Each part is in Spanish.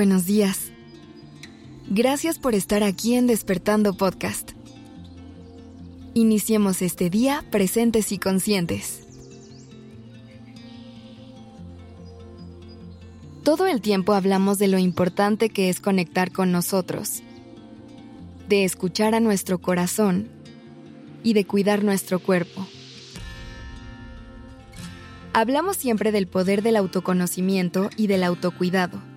Buenos días. Gracias por estar aquí en Despertando Podcast. Iniciemos este día presentes y conscientes. Todo el tiempo hablamos de lo importante que es conectar con nosotros, de escuchar a nuestro corazón y de cuidar nuestro cuerpo. Hablamos siempre del poder del autoconocimiento y del autocuidado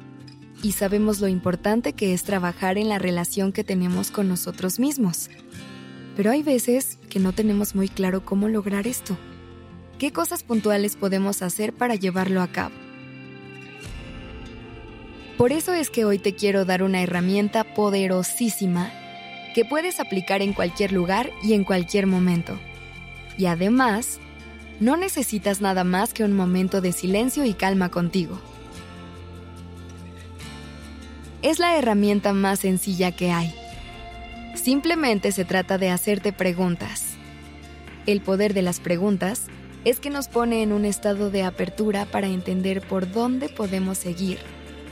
y sabemos lo importante que es trabajar en la relación que tenemos con nosotros mismos. Pero hay veces que no tenemos muy claro cómo lograr esto. ¿Qué cosas puntuales podemos hacer para llevarlo a cabo? Por eso es que hoy te quiero dar una herramienta poderosísima que puedes aplicar en cualquier lugar y en cualquier momento. Y además, no necesitas nada más que un momento de silencio y calma contigo es la herramienta más sencilla que hay. Simplemente se trata de hacerte preguntas. El poder de las preguntas es que nos pone en un estado de apertura para entender por dónde podemos seguir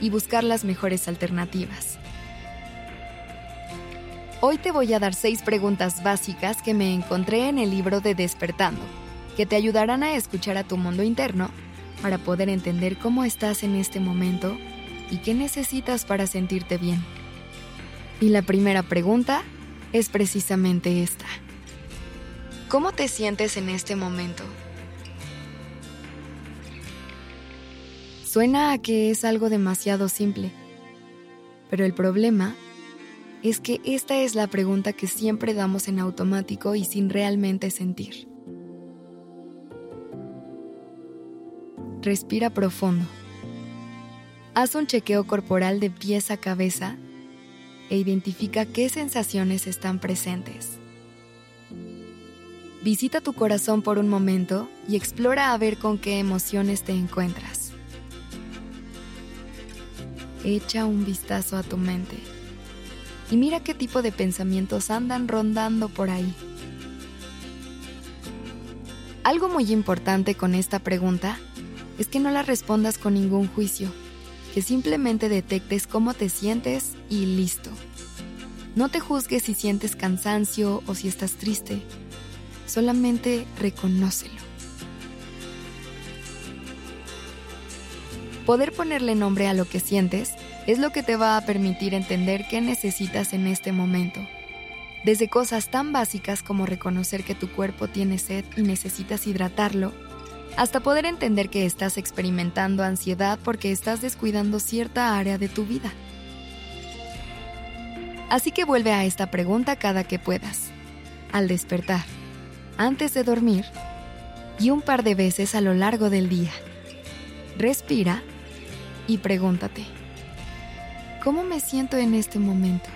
y buscar las mejores alternativas. Hoy te voy a dar seis preguntas básicas que me encontré en el libro de Despertando, que te ayudarán a escuchar a tu mundo interno para poder entender cómo estás en este momento y qué necesitas para sentirte bien. Y la primera pregunta es precisamente esta. ¿Cómo te sientes en este momento? Suena a que es algo demasiado simple, pero el problema es que esta es la pregunta que siempre damos en automático y sin realmente sentir. Respira profundo. Haz un chequeo corporal de pies a cabeza e identifica qué sensaciones están presentes. Visita tu corazón por un momento y explora a ver con qué emociones te encuentras. Echa un vistazo a tu mente y mira qué tipo de pensamientos andan rondando por ahí. Algo muy importante con esta pregunta es que no la respondas con ningún juicio que simplemente detectes cómo te sientes y listo. No te juzgues si sientes cansancio o si estás triste, solamente reconócelo. Poder ponerle nombre a lo que sientes es lo que te va a permitir entender qué necesitas en este momento. Desde cosas tan básicas como reconocer que tu cuerpo tiene sed y necesitas hidratarlo, hasta poder entender que estás experimentando ansiedad porque estás descuidando cierta área de tu vida. Así que vuelve a esta pregunta cada que puedas, al despertar, antes de dormir y un par de veces a lo largo del día. Respira y pregúntate, ¿cómo me siento en este momento?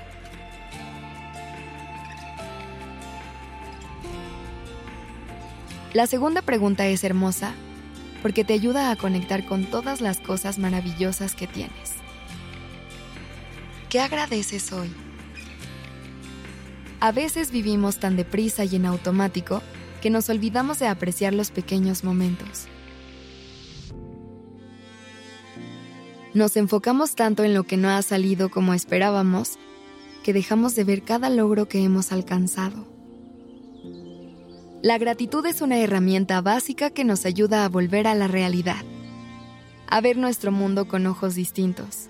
La segunda pregunta es hermosa porque te ayuda a conectar con todas las cosas maravillosas que tienes. ¿Qué agradeces hoy? A veces vivimos tan deprisa y en automático que nos olvidamos de apreciar los pequeños momentos. Nos enfocamos tanto en lo que no ha salido como esperábamos que dejamos de ver cada logro que hemos alcanzado. La gratitud es una herramienta básica que nos ayuda a volver a la realidad, a ver nuestro mundo con ojos distintos.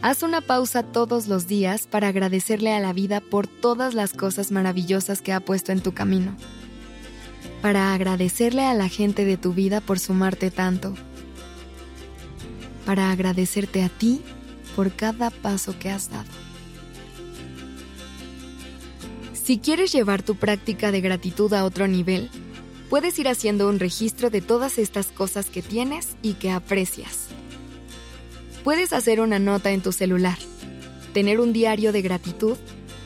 Haz una pausa todos los días para agradecerle a la vida por todas las cosas maravillosas que ha puesto en tu camino. Para agradecerle a la gente de tu vida por sumarte tanto. Para agradecerte a ti por cada paso que has dado. Si quieres llevar tu práctica de gratitud a otro nivel, puedes ir haciendo un registro de todas estas cosas que tienes y que aprecias. Puedes hacer una nota en tu celular, tener un diario de gratitud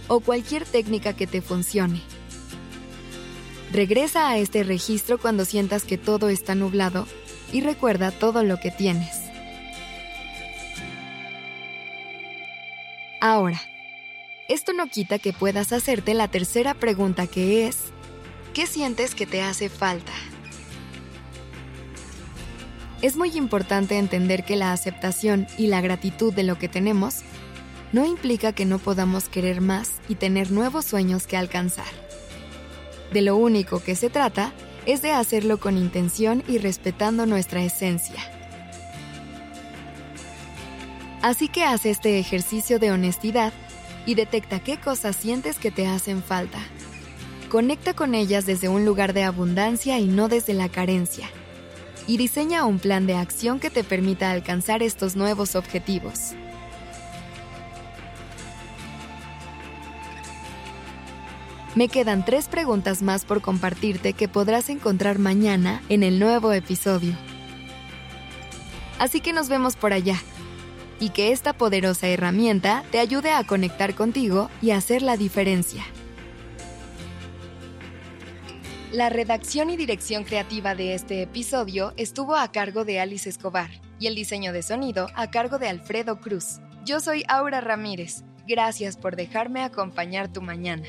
o cualquier técnica que te funcione. Regresa a este registro cuando sientas que todo está nublado y recuerda todo lo que tienes. Ahora, esto no quita que puedas hacerte la tercera pregunta que es, ¿qué sientes que te hace falta? Es muy importante entender que la aceptación y la gratitud de lo que tenemos no implica que no podamos querer más y tener nuevos sueños que alcanzar. De lo único que se trata es de hacerlo con intención y respetando nuestra esencia. Así que haz este ejercicio de honestidad y detecta qué cosas sientes que te hacen falta. Conecta con ellas desde un lugar de abundancia y no desde la carencia. Y diseña un plan de acción que te permita alcanzar estos nuevos objetivos. Me quedan tres preguntas más por compartirte que podrás encontrar mañana en el nuevo episodio. Así que nos vemos por allá y que esta poderosa herramienta te ayude a conectar contigo y hacer la diferencia. La redacción y dirección creativa de este episodio estuvo a cargo de Alice Escobar y el diseño de sonido a cargo de Alfredo Cruz. Yo soy Aura Ramírez. Gracias por dejarme acompañar tu mañana.